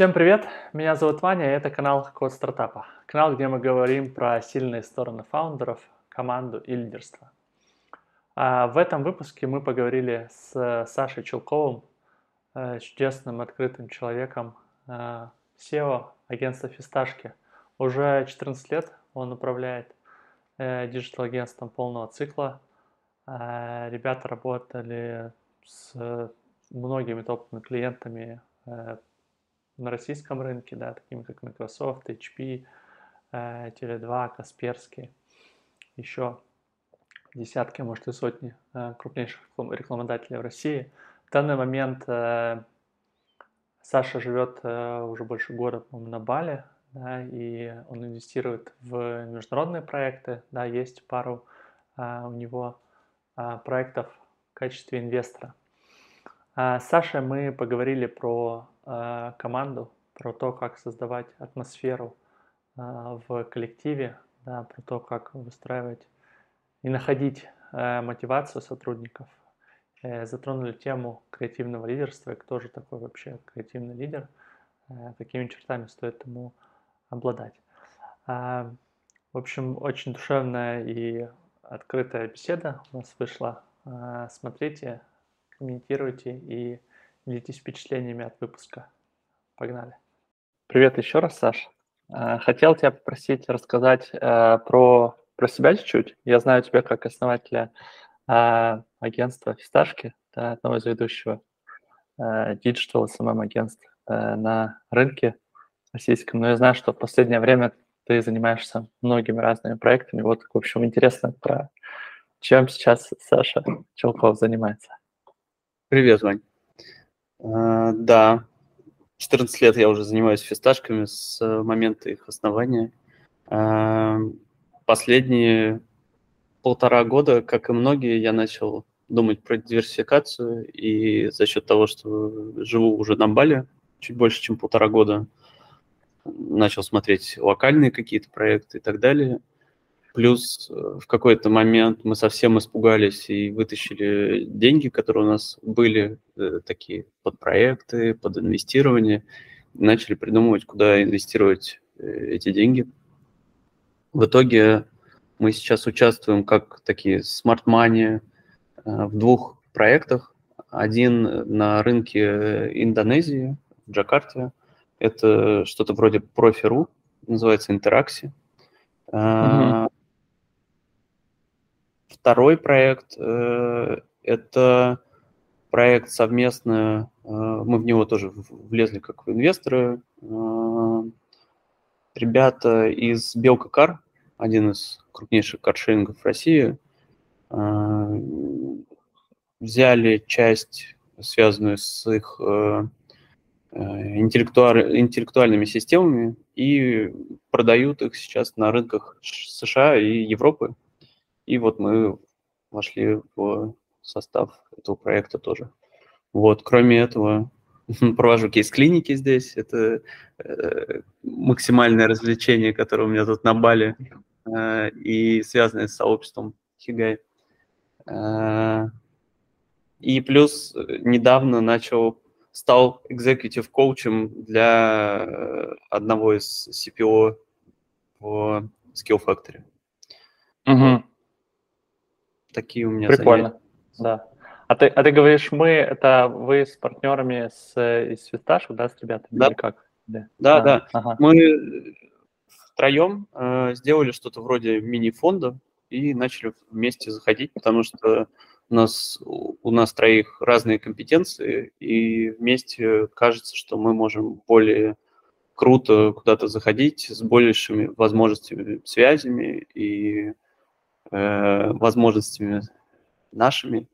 Всем привет, меня зовут Ваня, и это канал Код Стартапа. Канал, где мы говорим про сильные стороны фаундеров, команду и лидерство. А в этом выпуске мы поговорили с Сашей Челковым, э, чудесным, открытым человеком, э, CEO агентства Фисташки. Уже 14 лет он управляет э, digital-агентством полного цикла. Ребята работали с многими топовыми клиентами на российском рынке, да, такими как Microsoft, HP, э, Tele2, Касперский, еще десятки, может и сотни э, крупнейших рекламодателей в России. В данный момент э, Саша живет уже больше года на Бали, да, и он инвестирует в международные проекты, да, есть пару у него проектов в качестве инвестора. С Сашей мы поговорили про Э, команду, про то, как создавать атмосферу э, в коллективе, да, про то, как выстраивать и находить э, мотивацию сотрудников. Затронули тему креативного лидерства, кто же такой вообще креативный лидер, какими чертами стоит ему обладать. В общем, очень душевная и открытая беседа у нас вышла. Смотрите, комментируйте и делитесь впечатлениями от выпуска. Погнали. Привет еще раз, Саш. Э, хотел тебя попросить рассказать э, про, про себя чуть-чуть. Я знаю тебя как основателя э, агентства «Фисташки», да, одного из ведущего digital SMM агентств на рынке российском. Но я знаю, что в последнее время ты занимаешься многими разными проектами. Вот, в общем, интересно про чем сейчас Саша Челков занимается. Привет, Вань. А, да, 14 лет я уже занимаюсь фисташками с момента их основания. А, последние полтора года, как и многие, я начал думать про диверсификацию, и за счет того, что живу уже на Бали чуть больше, чем полтора года, начал смотреть локальные какие-то проекты и так далее. Плюс э, в какой-то момент мы совсем испугались и вытащили деньги, которые у нас были, э, такие под проекты, под инвестирование, начали придумывать, куда инвестировать э, эти деньги. В итоге мы сейчас участвуем как такие smart money в двух проектах. Один на рынке Индонезии, в Джакарте. Это что-то вроде профи.ру, называется Интеракси. Uh-huh. Второй проект э, – это проект совместно, э, мы в него тоже влезли как инвесторы. Э, ребята из Белка Кар, один из крупнейших каршерингов России, взяли часть, связанную с их интеллектуальными системами и продают их сейчас на рынках США и Европы. И вот мы вошли в состав этого проекта тоже. Вот, кроме этого, провожу кейс-клиники здесь. Это э, максимальное развлечение, которое у меня тут на Бали э, и связанное с сообществом Хигай. Э, и плюс э, недавно начал, стал executive коучем для э, одного из CPO в Skill Factory. Угу. Такие у меня Прикольно, занятия. да. А ты, а ты говоришь, мы, это вы с партнерами с, из Свисташек, да, с ребятами? Да. Или как? Да, да. А, да. Ага. Мы втроем э, сделали что-то вроде мини-фонда и начали вместе заходить, потому что у нас, у нас троих разные компетенции, и вместе кажется, что мы можем более круто куда-то заходить с большими возможностями, связями и э, возможностями нашими,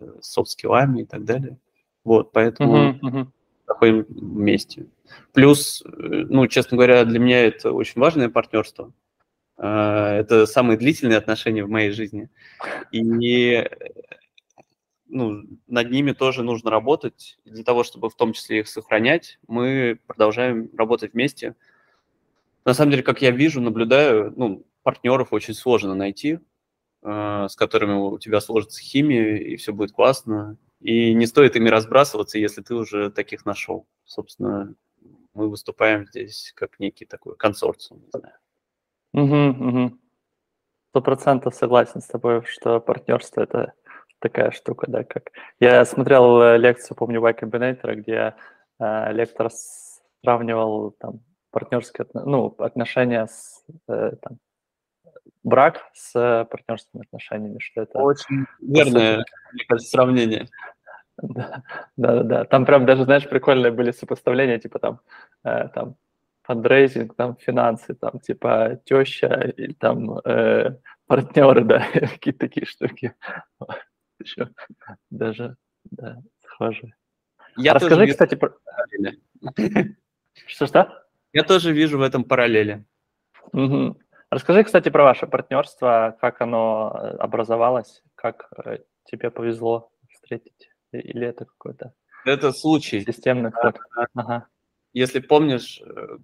э, софт-скиллами и так далее. Вот, поэтому uh-huh, uh-huh. находим вместе. Плюс, э, ну, честно говоря, для меня это очень важное партнерство. Э, это самые длительные отношения в моей жизни. И ну, над ними тоже нужно работать. Для того, чтобы в том числе их сохранять, мы продолжаем работать вместе. На самом деле, как я вижу, наблюдаю, ну, партнеров очень сложно найти. А, с которыми у тебя сложится химия, и все будет классно. И не стоит ими разбрасываться, если ты уже таких нашел. Собственно, мы выступаем здесь как некий такой консорциум, не знаю. Сто процентов согласен с тобой, что партнерство это такая штука, да, как... Я смотрел э, лекцию, помню, Y Combinator, где э, лектор сравнивал там партнерские, ну, отношения с, э, там, брак с партнерскими отношениями, что это... Очень верное, мне кажется, сравнение. Да, да, да. Там прям даже, знаешь, прикольные были сопоставления, типа там, э, там фандрейзинг, там финансы, там типа теща или там э, партнеры, да, какие-то такие штуки. Еще даже, да, схожие. Я Расскажи, кстати, про... Что-что? Я тоже вижу в этом параллели. Угу. Расскажи, кстати, про ваше партнерство, как оно э, образовалось, как э, тебе повезло встретить, или это какой-то это случай. Системный ход. Ага. Если помнишь, э,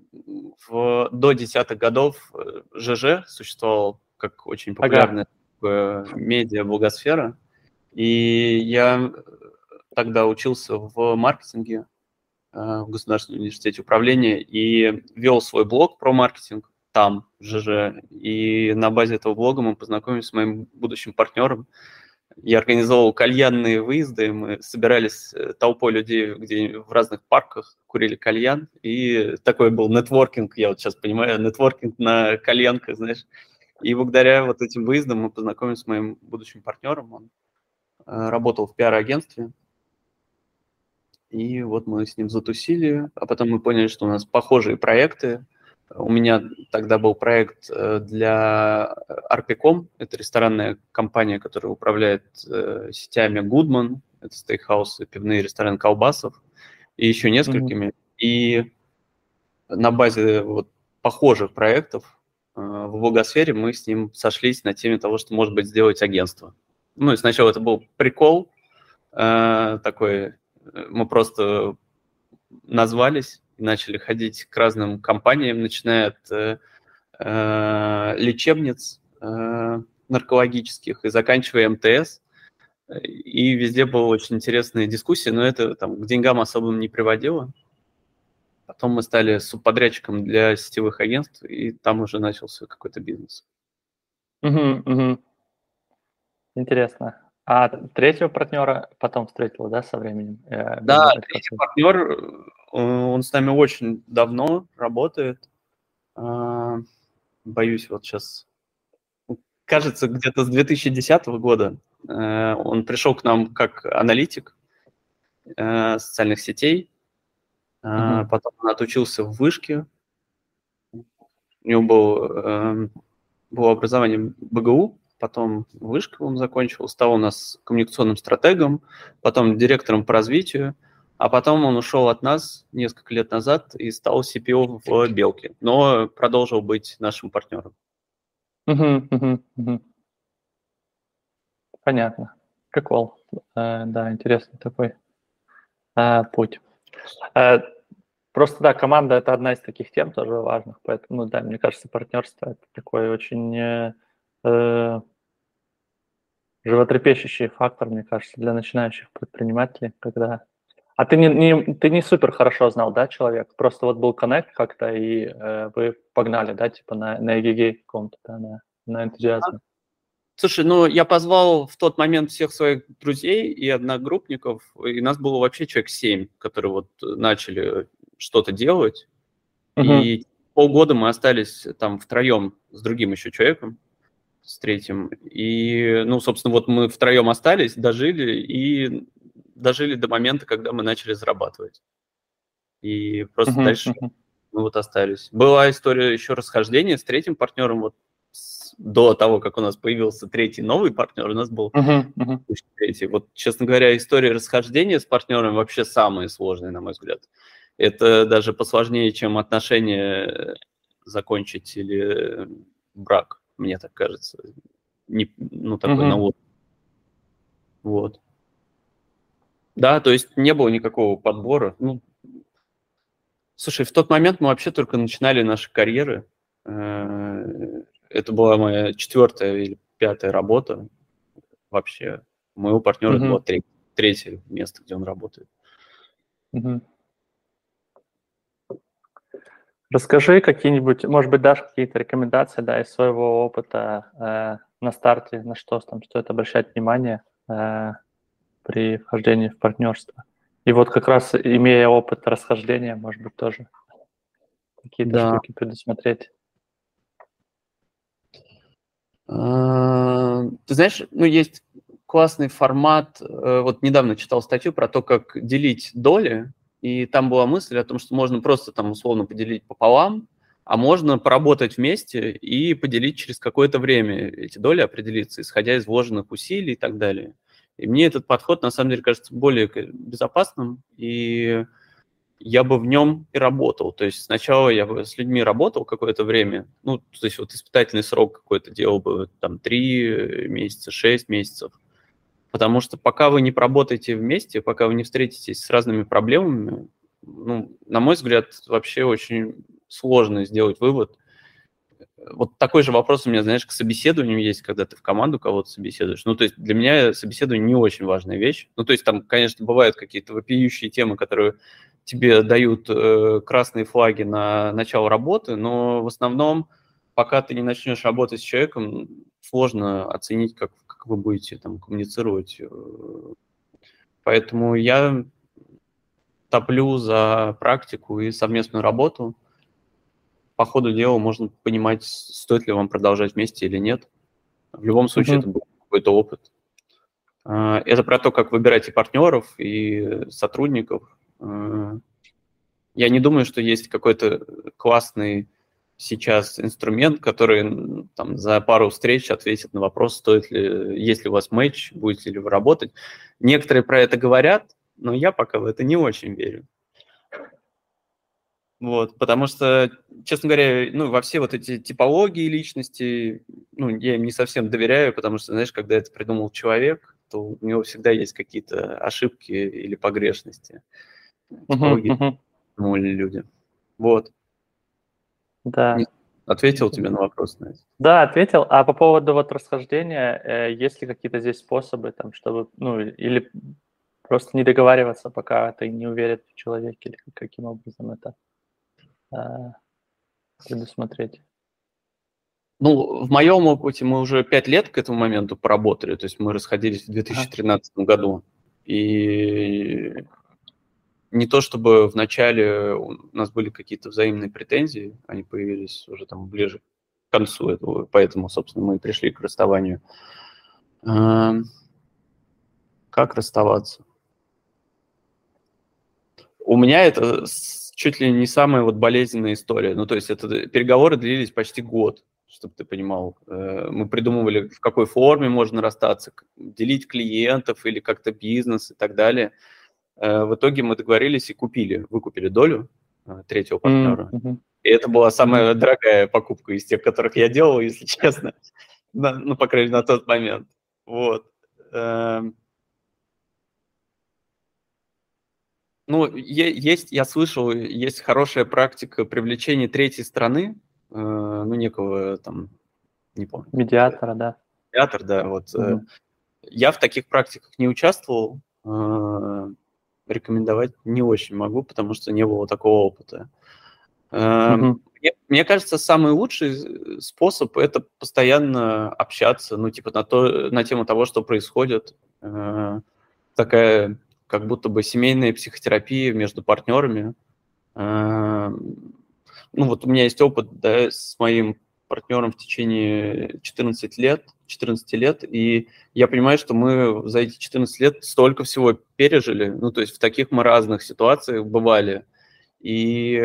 в, до десятых годов ЖЖ существовал как очень популярная ага. медиа благосфера, и я тогда учился в маркетинге в Государственном университете управления и вел свой блог про маркетинг там, в ЖЖ. И на базе этого блога мы познакомились с моим будущим партнером. Я организовал кальянные выезды, мы собирались э, толпой людей где в разных парках, курили кальян, и такой был нетворкинг, я вот сейчас понимаю, нетворкинг на кальянках, знаешь. И благодаря вот этим выездам мы познакомились с моим будущим партнером, он э, работал в пиар-агентстве, и вот мы с ним затусили, а потом мы поняли, что у нас похожие проекты, у меня тогда был проект э, для Arpicom, это ресторанная компания, которая управляет э, сетями Goodman, это стейкхаусы, пивные рестораны колбасов, и еще несколькими. Mm-hmm. И на базе вот похожих проектов э, в благосфере мы с ним сошлись на теме того, что, может быть, сделать агентство. Ну и сначала это был прикол такой, мы просто назвались, начали ходить к разным компаниям, начиная от э, э, лечебниц э, наркологических и заканчивая МТС. И везде была очень интересная дискуссия, но это там, к деньгам особым не приводило. Потом мы стали субподрядчиком для сетевых агентств, и там уже начался какой-то бизнес. Угу, угу. Интересно. А третьего партнера потом встретила, да, со временем? да, третий партнер Э, он с нами очень давно работает. А, боюсь, вот сейчас, кажется, где-то с 2010 года э, он пришел к нам как аналитик э, социальных сетей. Mm-hmm. Потом он отучился в вышке. У него был, было образование БГУ, потом вышку он закончил, стал у нас коммуникационным стратегом, потом директором по развитию. А потом он ушел от нас несколько лет назад и стал CPO в Белке, но продолжил быть нашим партнером. Понятно. Прикол. Э, да, интересный такой э, путь. Э, просто, да, команда – это одна из таких тем тоже важных, поэтому, да, мне кажется, партнерство – это такой очень э, животрепещущий фактор, мне кажется, для начинающих предпринимателей, когда а ты не, не, ты не супер хорошо знал, да, человек? Просто вот был коннект как-то, и э, вы погнали, да, типа на, на эгегей каком-то, да, на, на энтузиазме. Слушай, ну я позвал в тот момент всех своих друзей и одногруппников, и нас было вообще человек семь, которые вот начали что-то делать. Угу. И полгода мы остались там втроем с другим еще человеком, с третьим. И, ну, собственно, вот мы втроем остались, дожили, и дожили до момента, когда мы начали зарабатывать. И просто uh-huh, дальше uh-huh. мы вот остались. Была история еще расхождения с третьим партнером, вот с, до того, как у нас появился третий новый партнер, у нас был uh-huh, uh-huh. третий. Вот, честно говоря, история расхождения с партнером вообще самая сложная, на мой взгляд. Это даже посложнее, чем отношения закончить или брак, мне так кажется. Не, ну, такой uh-huh. навод. Вот. Да, то есть не было никакого подбора. Ну, слушай, в тот момент мы вообще только начинали наши карьеры. Э, это была моя четвертая или пятая работа вообще. Моего партнера mm-hmm. было треть, третье место, где он работает. Mm-hmm. Расскажи какие-нибудь, может быть, дашь какие-то рекомендации, да, из своего опыта э, на старте, на что там стоит обращать внимание э, при вхождении в партнерство. И вот как раз имея опыт расхождения, может быть, тоже какие-то да. штуки предусмотреть. А, ты знаешь, ну есть классный формат. Э, вот недавно читал статью про то, как делить доли и там была мысль о том, что можно просто там условно поделить пополам, а можно поработать вместе и поделить через какое-то время эти доли, определиться, исходя из вложенных усилий и так далее. И мне этот подход, на самом деле, кажется более безопасным, и я бы в нем и работал. То есть сначала я бы с людьми работал какое-то время, ну, то есть вот испытательный срок какой-то делал бы там 3 месяца, 6 месяцев, Потому что пока вы не поработаете вместе, пока вы не встретитесь с разными проблемами, ну, на мой взгляд, вообще очень сложно сделать вывод. Вот такой же вопрос у меня, знаешь, к собеседованию есть, когда ты в команду кого-то собеседуешь. Ну, то есть для меня собеседование не очень важная вещь. Ну, то есть там, конечно, бывают какие-то вопиющие темы, которые тебе дают э, красные флаги на начало работы, но в основном, пока ты не начнешь работать с человеком, сложно оценить, как, как вы будете там коммуницировать. Э, поэтому я топлю за практику и совместную работу. По ходу дела можно понимать, стоит ли вам продолжать вместе или нет. В любом случае, mm-hmm. это будет какой-то опыт. Э, это про то, как выбирать и партнеров, и сотрудников. Э, я не думаю, что есть какой-то классный сейчас инструмент, который там, за пару встреч ответит на вопрос, стоит ли, есть ли у вас матч, будете ли вы работать. Некоторые про это говорят, но я пока в это не очень верю. Вот, потому что, честно говоря, ну, во все вот эти типологии личности, ну, я им не совсем доверяю, потому что, знаешь, когда это придумал человек, то у него всегда есть какие-то ошибки или погрешности. Типологии uh-huh, uh-huh. люди. Вот. Да. Ответил тебе на вопрос, Настя? Да, ответил. А по поводу вот расхождения, э, есть ли какие-то здесь способы, там, чтобы, ну, или просто не договариваться, пока ты не уверен в человеке, или каким образом это э, предусмотреть? Ну, в моем опыте мы уже пять лет к этому моменту поработали, то есть мы расходились в 2013 а. году. И не то чтобы в начале у нас были какие-то взаимные претензии, они появились уже там ближе к концу этого, поэтому, собственно, мы пришли к расставанию. Эм, как расставаться? У меня это чуть ли не самая вот болезненная история. Ну, то есть это переговоры длились почти год, чтобы ты понимал. Э, мы придумывали, в какой форме можно расстаться, делить клиентов или как-то бизнес и так далее. Э, в итоге мы договорились и купили, выкупили долю э, третьего партнера. Mm-hmm. И это была самая дорогая покупка из тех, которых я делал, если честно. ну, по крайней мере, на тот момент. Вот. Эм. Ну, есть, я слышал, есть хорошая практика привлечения третьей страны, э, ну, некого там, не помню. Медиатора, да. Медиатор, да, вот. Mm-hmm. Я в таких практиках не участвовал, рекомендовать не очень могу, потому что не было такого опыта. Mm-hmm. Мне, мне кажется, самый лучший способ это постоянно общаться, ну, типа, на, то, на тему того, что происходит. Э, такая как будто бы семейная психотерапия между партнерами. Э, ну, вот у меня есть опыт да, с моим партнером в течение 14 лет, 14 лет, и я понимаю, что мы за эти 14 лет столько всего пережили, ну, то есть в таких мы разных ситуациях бывали, и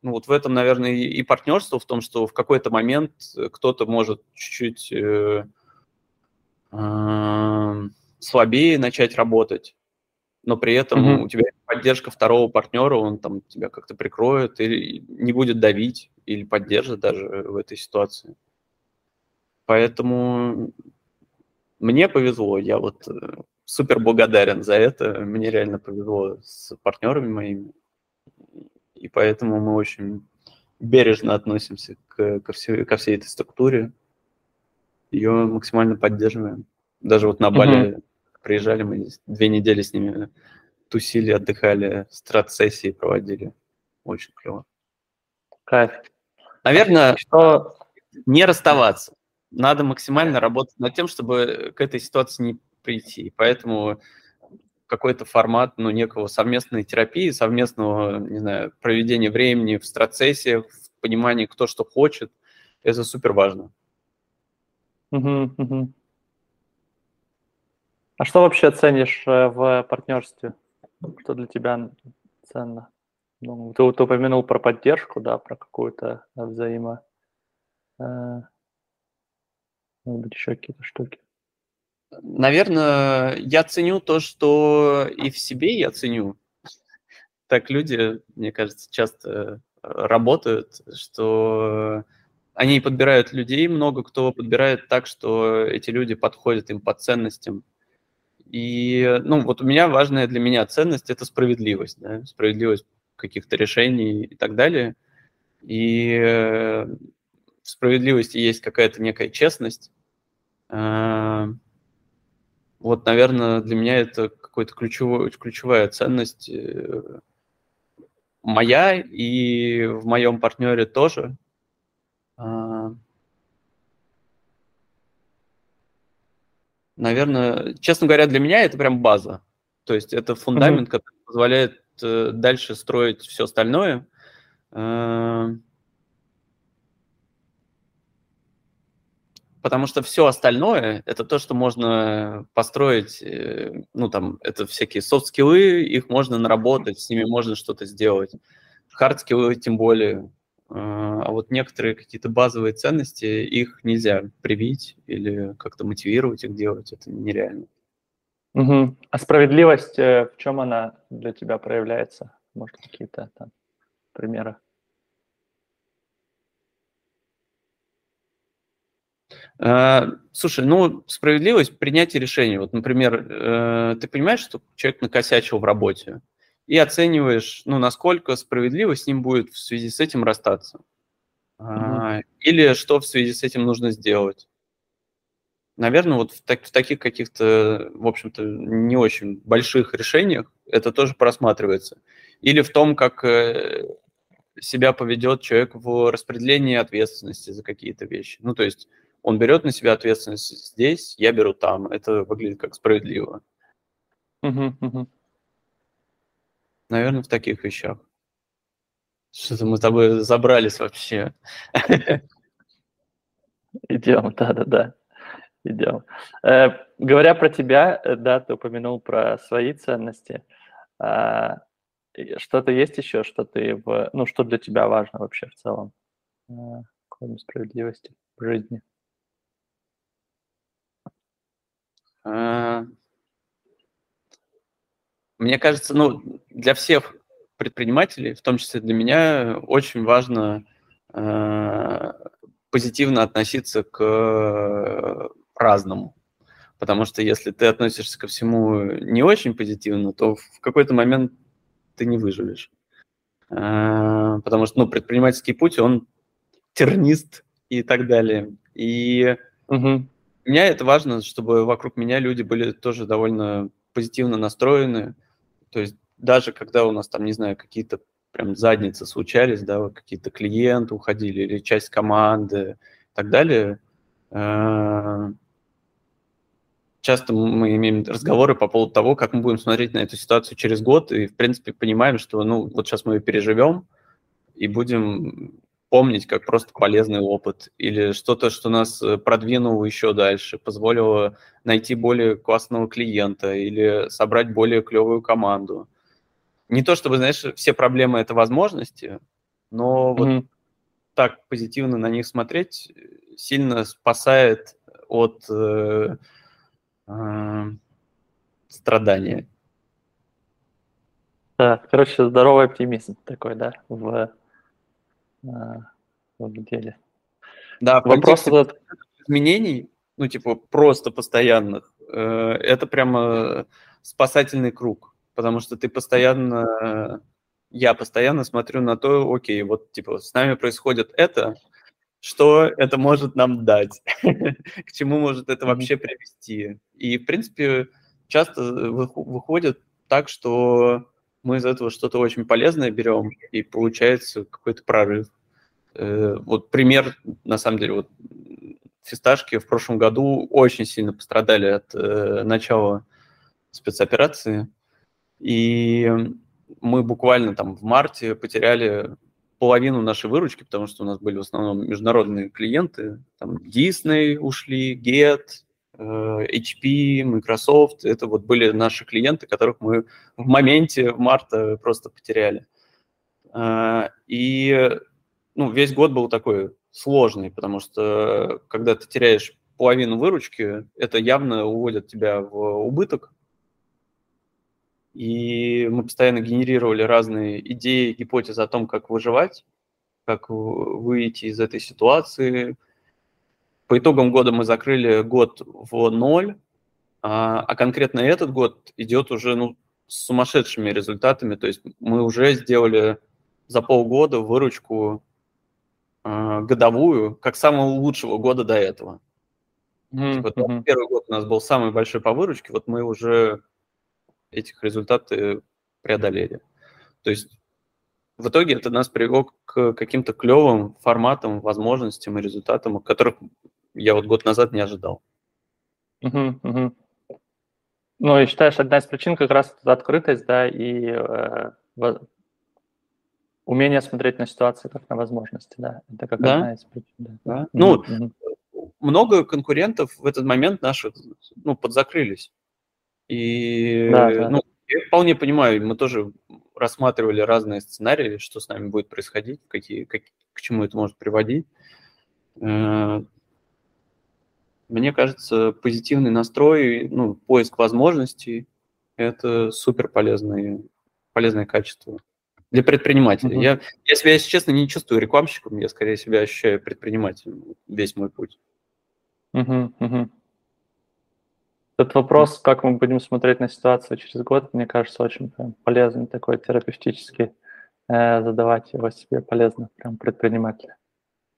ну, вот в этом, наверное, и партнерство в том, что в какой-то момент кто-то может чуть-чуть э, э, слабее начать работать, но при этом mm-hmm. у тебя поддержка второго партнера, он там тебя как-то прикроет или не будет давить или поддержит даже в этой ситуации. Поэтому мне повезло, я вот э, супер благодарен за это, мне реально повезло с партнерами моими, и поэтому мы очень бережно относимся к, ко, всей, ко всей этой структуре, ее максимально поддерживаем. Даже вот на Бали mm-hmm. приезжали, мы две недели с ними тусили, отдыхали, страт-сессии проводили. Очень клево. Кайф. Наверное, что не расставаться. Надо максимально работать над тем, чтобы к этой ситуации не прийти. Поэтому какой-то формат, ну, некого совместной терапии, совместного, не знаю, проведения времени в страцессе, в понимании, кто что хочет, это супер важно. А что вообще ценишь э, в партнерстве? Что для тебя ценно? Ну, ты, ты упомянул про поддержку, да, про какую-то взаимо... Э, может быть, еще какие-то штуки. Наверное, я ценю то, что и в себе я ценю. Так люди, мне кажется, часто работают, что они подбирают людей, много кто подбирает так, что эти люди подходят им по ценностям. И, ну, вот у меня важная для меня ценность – это справедливость, да, справедливость каких-то решений и так далее. И э, в справедливости есть какая-то некая честность. А, вот, наверное, для меня это какая-то ключевая, ценность э, моя и в моем партнере тоже. Наверное, честно говоря, для меня это прям база. То есть это фундамент, mm-hmm. который позволяет э, дальше строить все остальное. А, потому что все остальное – это то, что можно построить, э, ну, там, это всякие софт-скиллы, их можно наработать, с ними можно что-то сделать. Хард-скиллы тем более. А вот некоторые какие-то базовые ценности, их нельзя привить или как-то мотивировать их делать, это нереально. Угу. А справедливость, э, в чем она для тебя проявляется? Может, какие-то там примеры? А, слушай, ну, справедливость принятия решения. Вот, например, э, ты понимаешь, что человек накосячил в работе, и оцениваешь, ну, насколько справедливо с ним будет в связи с этим расстаться. Mm-hmm. Или что в связи с этим нужно сделать. Наверное, вот в, так, в таких каких-то, в общем-то, не очень больших решениях это тоже просматривается. Или в том, как э, себя поведет человек в распределении ответственности за какие-то вещи. Ну, то есть он берет на себя ответственность здесь, я беру там. Это выглядит как справедливо. Наверное, в таких вещах. Что-то мы с тобой забрались вообще. Идем, да-да-да. Идем. Э, говоря про тебя, э, да, ты упомянул про свои ценности. Э, что-то есть еще, что ты в, ну, что для тебя важно вообще в целом, э, кроме справедливости в жизни? А, мне кажется, ну, для всех предпринимателей, в том числе для меня, очень важно э, позитивно относиться к разному. Потому что если ты относишься ко всему не очень позитивно, то в какой-то момент ты не выживешь. Э, потому что ну, предпринимательский путь, он тернист и так далее. И угу. меня это важно, чтобы вокруг меня люди были тоже довольно позитивно настроены, то есть даже когда у нас там, не знаю, какие-то прям задницы случались, да, какие-то клиенты уходили или часть команды и так далее, э, часто мы имеем разговоры по поводу того, как мы будем смотреть на эту ситуацию через год, и, в принципе, понимаем, что, ну, вот сейчас мы ее переживем, и будем помнить как просто полезный опыт или что-то, что нас э, продвинуло еще дальше, позволило найти более классного клиента или собрать более клевую команду. Не то чтобы, знаешь, все проблемы это возможности, но mm-hmm. вот так позитивно на них смотреть сильно спасает от э, страдания. Да, короче, здоровый оптимизм такой, да, в в деле. Да, вопрос этот... изменений, ну, типа, просто постоянных, э, это прямо спасательный круг, потому что ты постоянно, я постоянно смотрю на то, окей, вот, типа, с нами происходит это, что это может нам дать, к чему может это вообще привести. И, в принципе, часто выходит так, что мы из этого что-то очень полезное берем, и получается какой-то прорыв. Э, вот пример, на самом деле, вот фисташки в прошлом году очень сильно пострадали от э, начала спецоперации, и мы буквально там в марте потеряли половину нашей выручки, потому что у нас были в основном международные клиенты, там Disney ушли, Get, HP, Microsoft, это вот были наши клиенты, которых мы в моменте в марта просто потеряли. А, и ну, весь год был такой сложный, потому что когда ты теряешь половину выручки, это явно уводит тебя в убыток. И мы постоянно генерировали разные идеи, гипотезы о том, как выживать, как выйти из этой ситуации, по итогам года мы закрыли год в ноль, а, а конкретно этот год идет уже ну, с сумасшедшими результатами. То есть мы уже сделали за полгода выручку э, годовую, как самого лучшего года до этого. Mm-hmm. Типа, первый год у нас был самый большой по выручке, вот мы уже этих результаты преодолели. То есть в итоге это нас привело к каким-то клевым форматам, возможностям и результатам, которых я вот год назад не ожидал. Угу, угу. Ну, и считаешь, одна из причин как раз открытость, да, и э, умение смотреть на ситуацию как на возможности, да. Это как да? одна из причин. Да. Да. Ну, угу. много конкурентов в этот момент наших, ну, подзакрылись. И, да, да. ну, я вполне понимаю, мы тоже рассматривали разные сценарии, что с нами будет происходить, какие, как, к чему это может приводить. Э, мне кажется, позитивный настрой, ну, поиск возможностей – это супер полезное, полезное качество для предпринимателя. Uh-huh. Я, я себя, если честно, не чувствую рекламщиком, я скорее себя ощущаю предпринимателем весь мой путь. Uh-huh, uh-huh. Этот вопрос, как мы будем смотреть на ситуацию через год, мне кажется, очень прям, полезный такой терапевтический. Э, задавать его себе полезно, прям предпринимателя.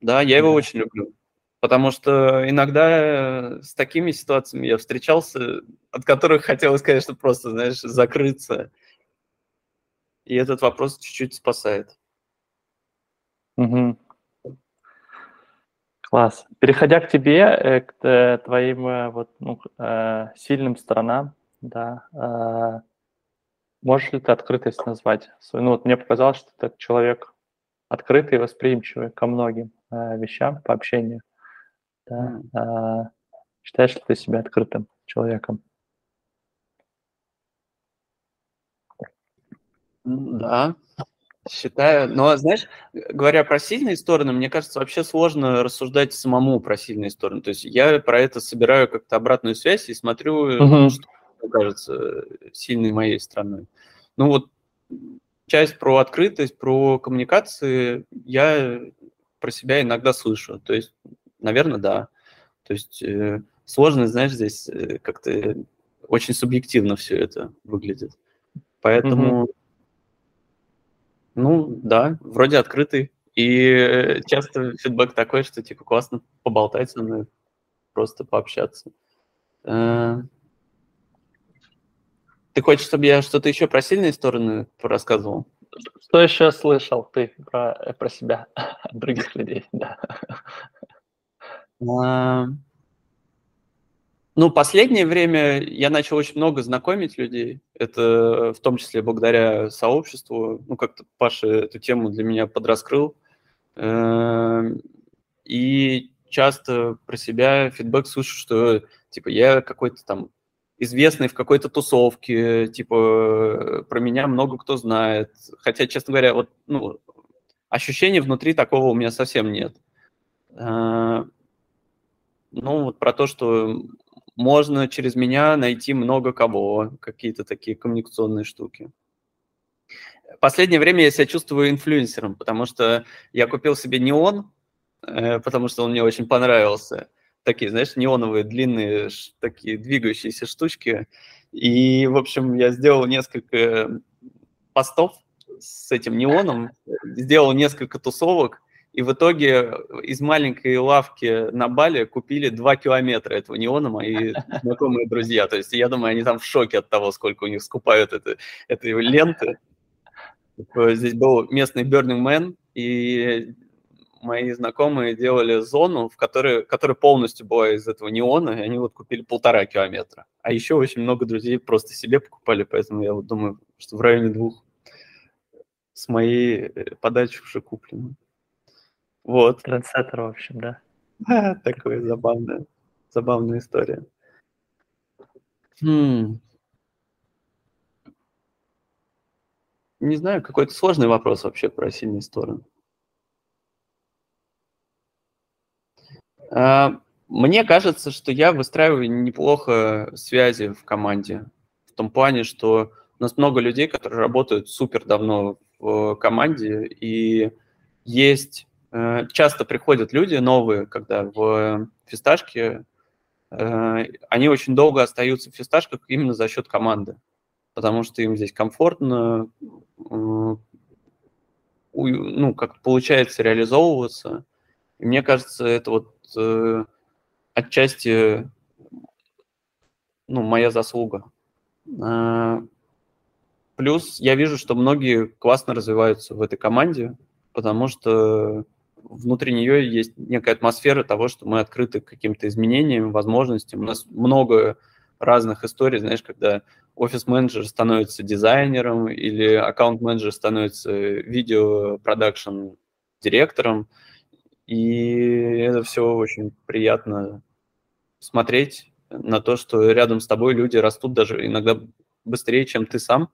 Да, я его да. очень люблю. Потому что иногда э, с такими ситуациями я встречался, от которых хотелось, конечно, просто, знаешь, закрыться. И этот вопрос чуть-чуть спасает. Угу. Класс. Переходя к тебе, э, к э, твоим вот, ну, сильным сторонам, да, можешь ли ты открытость назвать? Ну, вот мне показалось, что ты человек открытый и восприимчивый ко многим вещам по общению да, а, считаешь ли ты себя открытым человеком? Да, считаю. Но, знаешь, говоря про сильные стороны, мне кажется, вообще сложно рассуждать самому про сильные стороны. То есть я про это собираю как-то обратную связь и смотрю, угу. что кажется сильной моей стороной. Ну вот часть про открытость, про коммуникации я про себя иногда слышу. То есть Наверное, да. То есть э, сложно, знаешь, здесь э, как-то очень субъективно все это выглядит. Поэтому, mm-hmm. Ну, да, вроде открытый. И э, часто фидбэк такой, что типа классно поболтать со мной, просто пообщаться. Э, ты хочешь, чтобы я что-то еще про сильные стороны рассказывал? Что еще слышал ты про, э, про себя от других людей? Да. Ну, последнее время я начал очень много знакомить людей. Это в том числе благодаря сообществу. Ну, как-то Паша эту тему для меня подраскрыл. Эм, и часто про себя фидбэк слышу, что типа я какой-то там известный в какой-то тусовке, типа про меня много кто знает. Хотя, честно говоря, вот ну, ощущения внутри такого у меня совсем нет. Э, ну, вот про то, что можно через меня найти много кого, какие-то такие коммуникационные штуки. Последнее время я себя чувствую инфлюенсером, потому что я купил себе неон, э, потому что он мне очень понравился. Такие, знаешь, неоновые, длинные, такие двигающиеся штучки. И, в общем, я сделал несколько постов с этим неоном, сделал несколько тусовок, и в итоге из маленькой лавки на Бали купили 2 километра этого неона мои знакомые друзья. То есть я думаю, они там в шоке от того, сколько у них скупают это, этой ленты. Здесь был местный Burning Man, и мои знакомые делали зону, в которой, которая полностью была из этого неона, и они вот купили полтора километра. А еще очень много друзей просто себе покупали, поэтому я вот думаю, что в районе двух с моей э, подачи уже куплено. Вот. Трансеттер, в общем, да. Такая забавная, забавная история. Хм. Не знаю, какой-то сложный вопрос вообще про сильные стороны. А, мне кажется, что я выстраиваю неплохо связи в команде. В том плане, что у нас много людей, которые работают супер давно в команде, и есть э, часто приходят люди новые, когда в фисташке э, они очень долго остаются в фисташках именно за счет команды, потому что им здесь комфортно, ну, как получается реализовываться. И мне кажется, это вот э, отчасти ну, моя заслуга. Э, плюс я вижу, что многие классно развиваются в этой команде, потому что внутри нее есть некая атмосфера того, что мы открыты к каким-то изменениям, возможностям. У нас много разных историй, знаешь, когда офис-менеджер становится дизайнером или аккаунт-менеджер становится видео-продакшн директором, и это все очень приятно смотреть на то, что рядом с тобой люди растут даже иногда быстрее, чем ты сам.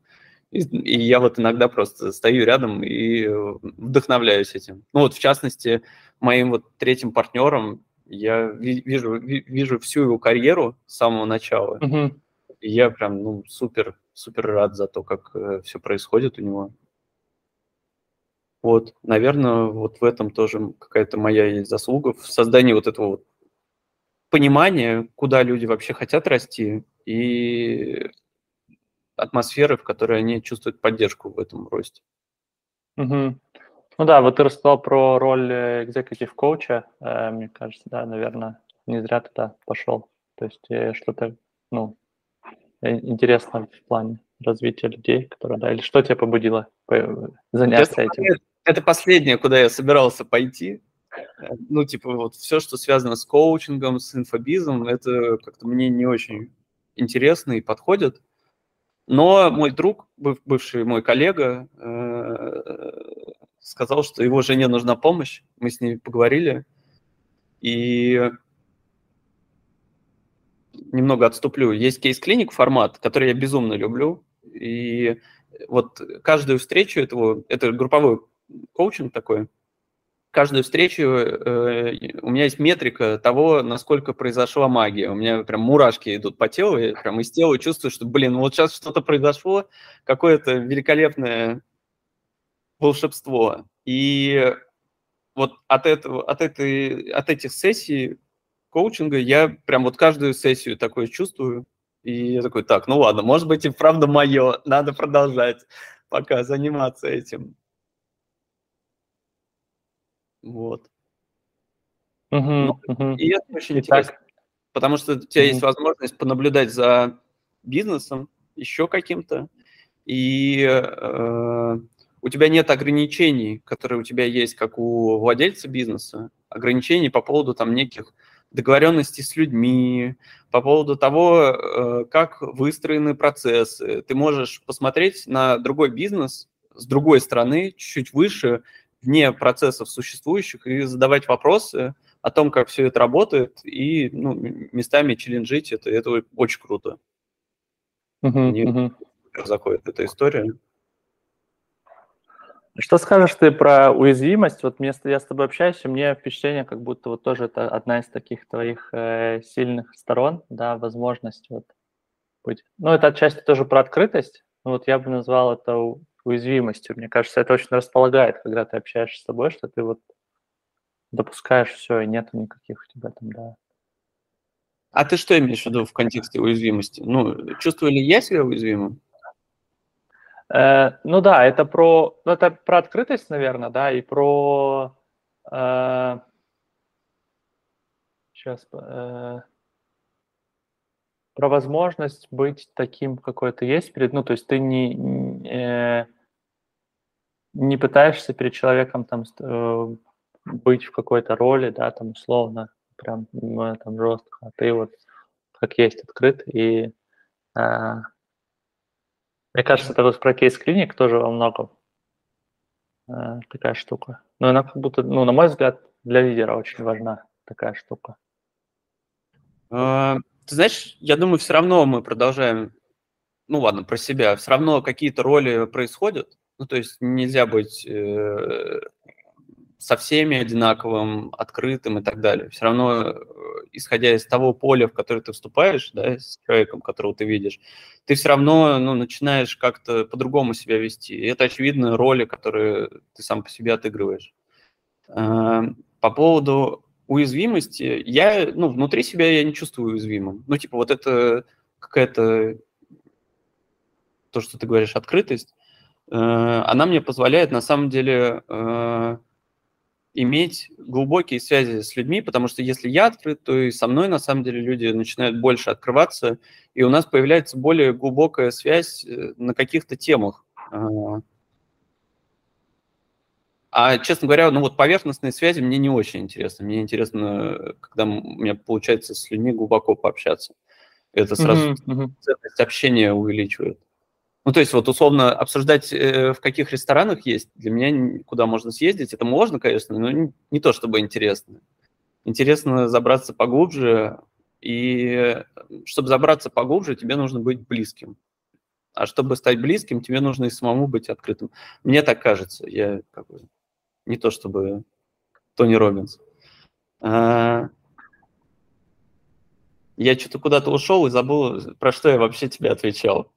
И, и я вот иногда просто стою рядом и вдохновляюсь этим. Ну вот, в частности, моим вот третьим партнером я вижу, вижу всю его карьеру с самого начала. Mm-hmm. И я прям, ну, супер, супер рад за то, как э, все происходит у него. Вот, наверное, вот в этом тоже какая-то моя есть заслуга в создании вот этого вот понимания, куда люди вообще хотят расти, и атмосферы, в которой они чувствуют поддержку в этом росте. Угу. Ну да, вот ты рассказал про роль экзекутив коуча, э, мне кажется, да, наверное, не зря туда пошел. То есть э, что-то, ну, э, интересно в плане развития людей, которые, да, или что тебя побудило заняться это, этим? Это последнее, куда я собирался пойти. Э, ну, типа, вот все, что связано с коучингом, с инфобизом, это как-то мне не очень интересно и подходит. Но мой друг, бывший мой коллега, э, сказал, что его жене нужна помощь. Мы с ней поговорили. И немного отступлю. Есть кейс-клиник формат, который я безумно люблю. И вот каждую встречу этого, это групповой коучинг такой, каждую встречу э, у меня есть метрика того, насколько произошла магия. У меня прям мурашки идут по телу, я прям из тела чувствую, что, блин, вот сейчас что-то произошло, какое-то великолепное волшебство. И вот от, этого, от, этой, от этих сессий коучинга я прям вот каждую сессию такое чувствую. И я такой, так, ну ладно, может быть и правда мое, надо продолжать пока заниматься этим. Вот. Угу, ну, угу. И это очень Итак. интересно, потому что у тебя угу. есть возможность понаблюдать за бизнесом, еще каким-то, и э, у тебя нет ограничений, которые у тебя есть, как у владельца бизнеса, ограничений по поводу там неких договоренностей с людьми, по поводу того, э, как выстроены процессы. Ты можешь посмотреть на другой бизнес с другой стороны, чуть-чуть выше, вне процессов существующих, и задавать вопросы о том, как все это работает, и ну, местами челленджить это, это очень круто. Uh-huh, uh-huh. заходит эта история. Что скажешь ты про уязвимость? Вот мне, я с тобой общаюсь, и мне впечатление, как будто вот тоже это одна из таких твоих э, сильных сторон, да, возможность вот быть. Ну, это отчасти тоже про открытость. Ну, вот я бы назвал это уязвимостью. Мне кажется, это очень располагает, когда ты общаешься с собой, что ты вот допускаешь все, и нету никаких у тебя там, да. А ты что имеешь в виду в контексте уязвимости? Ну, чувствую ли я себя уязвимым? Э, ну да, это про, ну, это про открытость, наверное, да, и про э, сейчас э, про возможность быть таким, какой ты есть перед, ну, то есть ты не, э, не пытаешься перед человеком там э, быть в какой-то роли, да, там условно, прям там жестко, а ты вот как есть открыт и а, мне кажется, это вот про кейс-клиник тоже во многом а, такая штука. Но она как будто, ну, на мой взгляд, для лидера очень важна такая штука. А, ты знаешь, я думаю, все равно мы продолжаем, ну ладно, про себя, все равно какие-то роли происходят. Ну, то есть нельзя быть э, со всеми одинаковым, открытым и так далее. Все равно, э, исходя из того поля, в которое ты вступаешь, да, с человеком, которого ты видишь, ты все равно ну, начинаешь как-то по-другому себя вести. И это, очевидно, роли, которые ты сам по себе отыгрываешь. А, по поводу уязвимости, я, ну, внутри себя я не чувствую уязвимым. Ну, типа, вот это какая-то, то, что ты говоришь, открытость, э, она мне позволяет, на самом деле, э, иметь глубокие связи с людьми, потому что если я открыт, то и со мной на самом деле люди начинают больше открываться, и у нас появляется более глубокая связь э, на каких-то темах. А, а, честно говоря, ну вот поверхностные связи мне не очень интересны. Мне интересно, когда у меня получается с людьми глубоко пообщаться. Это сразу mm-hmm. ценность общения увеличивает. Ну, то есть вот условно обсуждать, э, в каких ресторанах есть, для меня куда можно съездить, это можно, конечно, но не, не то чтобы интересно. Интересно забраться поглубже, и чтобы забраться поглубже, тебе нужно быть близким. А чтобы стать близким, тебе нужно и самому быть открытым. Мне так кажется. Я как бы не то чтобы Тони Робинс. А... Я что-то куда-то ушел и забыл, про что я вообще тебе отвечал.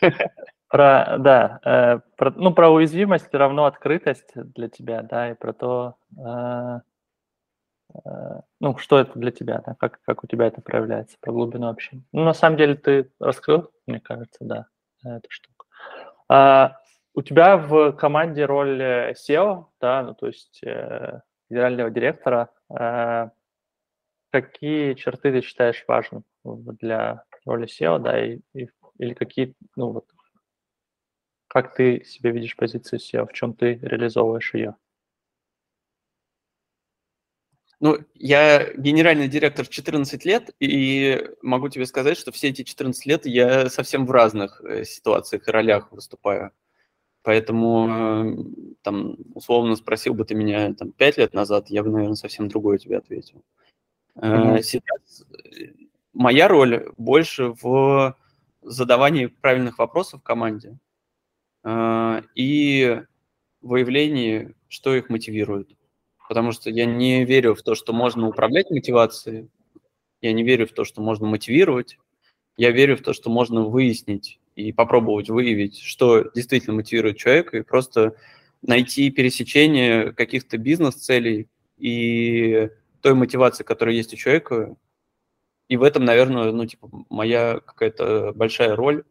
Про, да, э, про, ну, про уязвимость равно открытость для тебя, да, и про то, э, э, ну, что это для тебя, да, как, как у тебя это проявляется, про глубину общения. Ну, на самом деле ты раскрыл, мне кажется, да, эту штуку. А, у тебя в команде роль SEO, да, ну, то есть э, генерального директора, э, какие черты ты считаешь важным для роли SEO, да, и, и, или какие, ну, вот, как ты себе видишь позицию SEO, в чем ты реализовываешь ее? Ну, я генеральный директор 14 лет, и могу тебе сказать, что все эти 14 лет я совсем в разных э, ситуациях и ролях выступаю. Поэтому, э, там, условно, спросил бы ты меня там, 5 лет назад, я бы, наверное, совсем другое тебе ответил. Mm-hmm. Сейчас моя роль больше в задавании правильных вопросов команде. А, и выявлении, что их мотивирует. Потому что я не верю в то, что можно управлять мотивацией, я не верю в то, что можно мотивировать, я верю в то, что можно выяснить и попробовать выявить, что действительно мотивирует человека, и просто найти пересечение каких-то бизнес-целей и той мотивации, которая есть у человека. И в этом, наверное, ну, типа, моя какая-то большая роль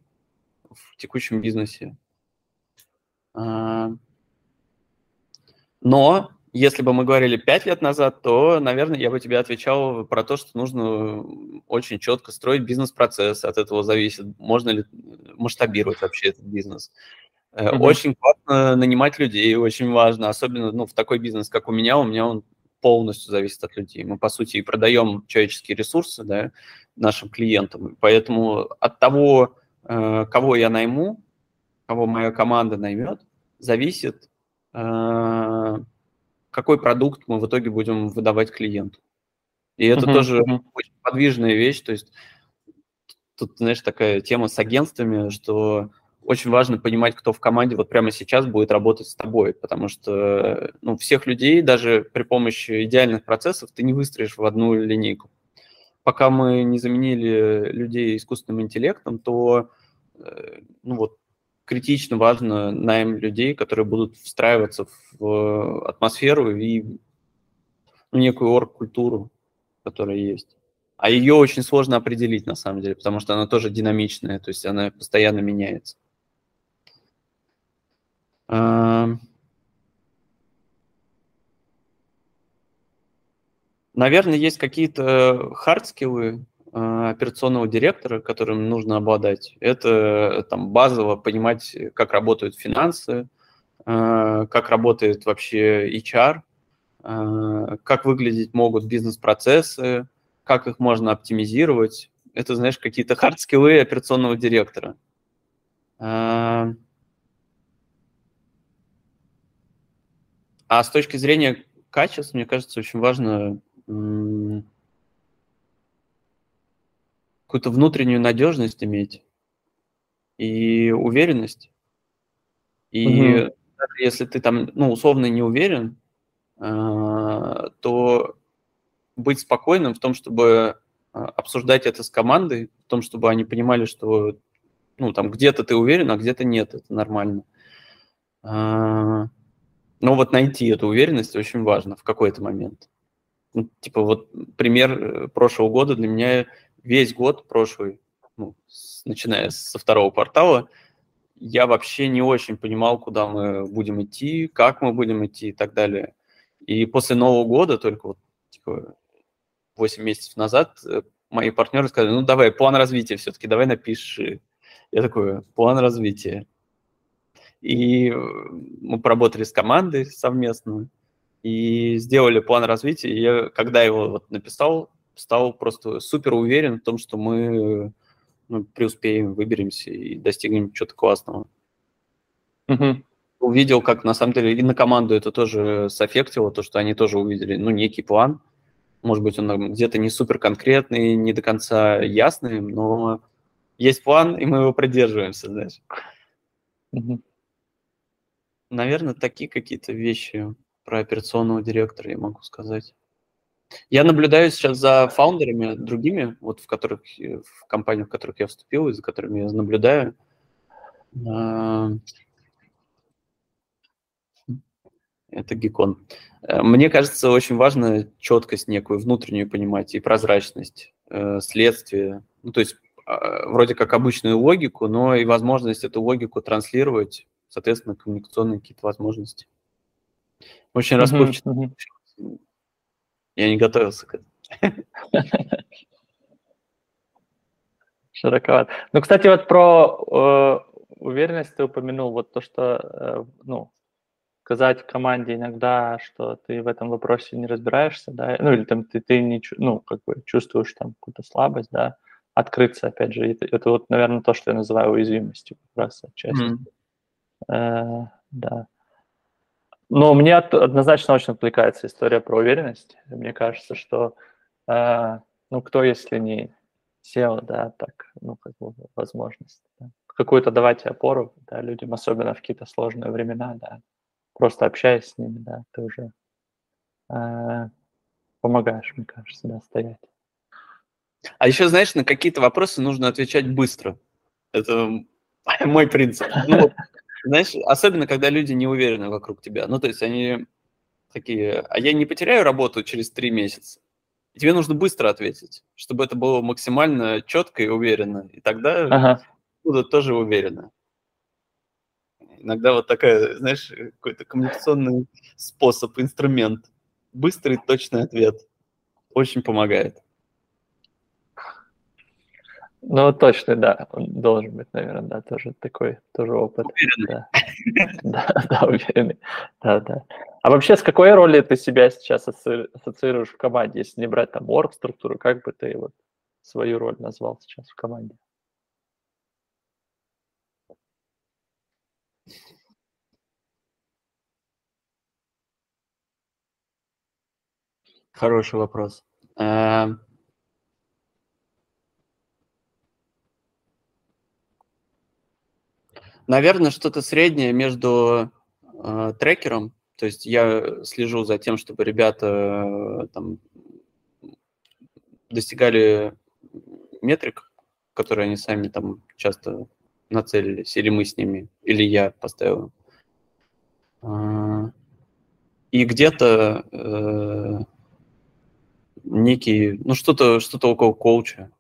в текущем бизнесе. А, но если бы мы говорили пять лет назад, то, наверное, я бы тебе отвечал про то, что нужно очень четко строить бизнес-процесс. От этого зависит, можно ли масштабировать вообще этот бизнес. Mm-hmm. Очень классно нанимать людей, очень важно, особенно ну, в такой бизнес, как у меня, у меня он полностью зависит от людей. Мы, по сути, и продаем человеческие ресурсы да, нашим клиентам. Поэтому от того, э, кого я найму, кого моя команда наймет, зависит, э, какой продукт мы в итоге будем выдавать клиенту. И это uh-huh, тоже очень подвижная вещь. То есть тут, знаешь, такая тема с агентствами, что очень важно понимать, кто в команде вот прямо сейчас будет работать с тобой, потому что ну, всех людей даже при помощи идеальных процессов ты не выстроишь в одну линейку. Пока мы не заменили людей искусственным интеллектом, то э, ну вот критично важно найм людей, которые будут встраиваться в атмосферу и некую орг-культуру, которая есть. А ее очень сложно определить, на самом деле, потому что она тоже динамичная, то есть она постоянно меняется. Наверное, есть какие-то hard skill ы, а, операционного директора, которым нужно обладать. Это там базово понимать, как работают финансы, а, как работает вообще HR, как выглядеть могут бизнес-процессы, как их можно оптимизировать. Это, знаешь, какие-то хард-скиллы операционного директора. А с точки зрения качеств, мне кажется, очень важно какую-то внутреннюю надежность иметь и уверенность. И угу. если ты там, ну, условно не уверен, э, то быть спокойным в том, чтобы а, обсуждать это с командой, в том, чтобы они понимали, что ну, там где-то ты уверен, а где-то нет, это нормально. А, но вот найти эту уверенность очень важно в какой-то момент. Ну, типа вот пример э, прошлого года для меня весь год прошлый, ну, с, начиная со второго портала, я вообще не очень понимал, куда мы будем идти, как мы будем идти и так далее. И после Нового года, только вот типа 8 месяцев назад, э, мои партнеры сказали, ну давай, план развития все-таки, давай напиши. Я такой, план развития. И э, мы поработали с командой совместно и сделали план развития. И я, когда его вот написал, стал просто супер уверен в том, что мы ну, преуспеем, выберемся и достигнем чего-то классного. Угу. Увидел, как на самом деле и на команду это тоже соффектило, то, что они тоже увидели, ну, некий план. Может быть, он где-то не супер конкретный, не до конца ясный, но есть план, и мы его придерживаемся, знаешь. Угу. Наверное, такие какие-то вещи про операционного директора я могу сказать. Я наблюдаю сейчас за фаундерами другими, вот в которых, в компаниях, в которых я вступил, и за которыми я наблюдаю. А, это гикон. Э, мне кажется, очень важно четкость некую внутреннюю понимать и прозрачность э, следствия. Ну, то есть а, вроде как обычную логику, но и возможность эту логику транслировать, соответственно, коммуникационные какие-то возможности. Очень расплывчато. Uh-huh, uh-huh. Я не готовился к этому. Широковато. Ну, кстати, вот про э, уверенность ты упомянул, вот то, что, э, ну, сказать команде иногда, что ты в этом вопросе не разбираешься, да, ну, или там ты, ты не, ну, как бы чувствуешь там какую-то слабость, да, открыться, опять же, это, это вот, наверное, то, что я называю уязвимостью как раз отчасти. Mm. Э, да. Но мне однозначно очень отвлекается история про уверенность. Мне кажется, что э, ну кто, если не SEO, да, так, ну, как бы возможность. Да. Какую-то давать опору да, людям, особенно в какие-то сложные времена, да. Просто общаясь с ними, да, ты уже э, помогаешь, мне кажется, да, стоять. А еще, знаешь, на какие-то вопросы нужно отвечать быстро. Это мой принцип. Ну, знаешь, особенно, когда люди не уверены вокруг тебя. Ну, то есть они такие, а я не потеряю работу через три месяца. И тебе нужно быстро ответить, чтобы это было максимально четко и уверенно. И тогда ага. будут тоже уверены. Иногда вот такая, знаешь, какой-то коммуникационный способ, инструмент. Быстрый, точный ответ. Очень помогает. Ну, точно, да, он должен быть, наверное, да, тоже такой, тоже опыт. Уверенный. Да, да, да, уверенный, да, да. А вообще, с какой роли ты себя сейчас ассоциируешь в команде, если не брать там орг структуру, как бы ты вот свою роль назвал сейчас в команде? Хороший вопрос. Эм, Наверное, что-то среднее между э, трекером, то есть я слежу за тем, чтобы ребята э, там, достигали метрик, которые они сами там часто нацелились, или мы с ними, или я поставил. Э, и где-то э, некий, ну что-то что около коуча,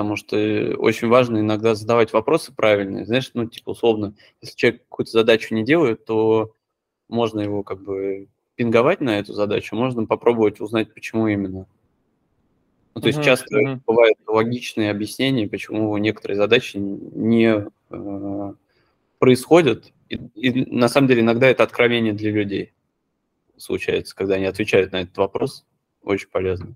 потому что очень важно иногда задавать вопросы правильные. Знаешь, ну, типа, условно, если человек какую-то задачу не делает, то можно его как бы пинговать на эту задачу, можно попробовать узнать, почему именно. Ну, то есть uh-huh, часто uh-huh. бывают логичные объяснения, почему некоторые задачи не э, происходят, и, и на самом деле иногда это откровение для людей. случается, когда они отвечают на этот вопрос. Очень полезно.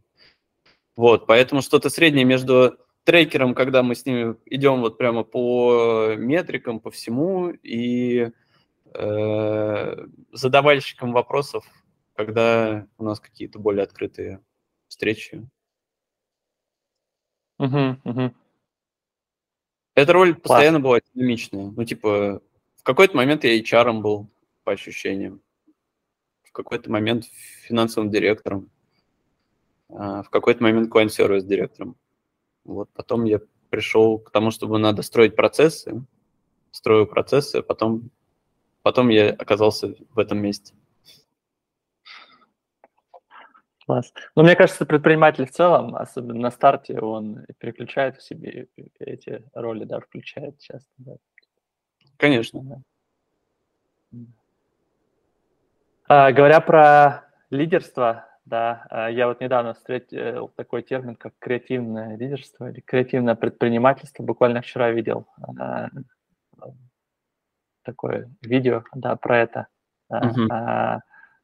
Вот, поэтому что-то среднее между трекером, когда мы с ними идем вот прямо по метрикам, по всему, и э, задавальщиком вопросов, когда у нас какие-то более открытые встречи. Угу, угу. Эта роль постоянно была динамичная. Ну, типа, в какой-то момент я HR был, по ощущениям. В какой-то момент финансовым директором. А в какой-то момент клиент-сервис директором. Вот потом я пришел к тому, чтобы надо строить процессы, строю процессы, а потом, потом я оказался в этом месте. Класс. Ну, мне кажется, предприниматель в целом, особенно на старте, он переключает в себе эти роли, да, включает часто. Да. Конечно. Да. А, говоря про лидерство, да, а, я вот недавно встретил такой термин, как креативное лидерство или креативное предпринимательство. Буквально вчера видел а, такое видео, да, про это. Uh-huh.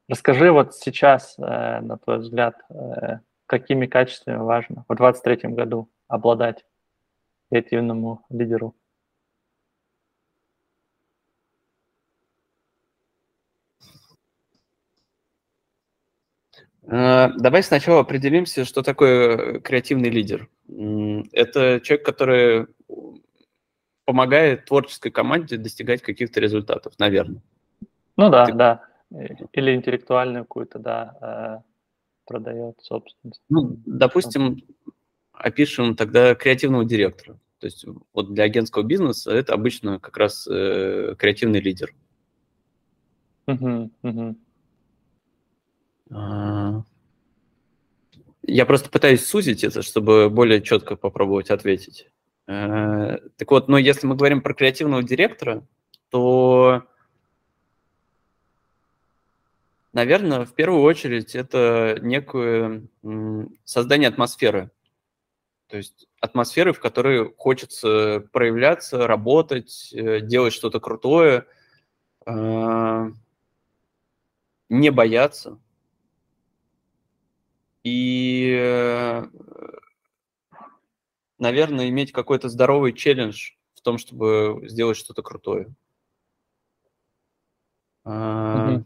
Расскажи вот сейчас, на твой взгляд, э, какими качествами важно в 2023 году обладать креативному лидеру? Давай сначала определимся, что такое креативный лидер. Это человек, который помогает творческой команде достигать каких-то результатов, наверное. Ну да, Ты... да. Или интеллектуальную какую-то, да, э, продает собственность. Ну, допустим, опишем тогда креативного директора. То есть вот для агентского бизнеса это обычно как раз э, креативный лидер. Uh-huh, uh-huh. А, я просто пытаюсь сузить это, чтобы более четко попробовать ответить. Э, так вот, но если мы говорим про креативного директора, то, наверное, в первую очередь это некое создание атмосферы. То есть атмосферы, в которой хочется проявляться, работать, э, делать что-то крутое, э, не бояться – и, э, наверное, иметь какой-то здоровый челлендж в том, чтобы сделать что-то крутое. Mm-hmm.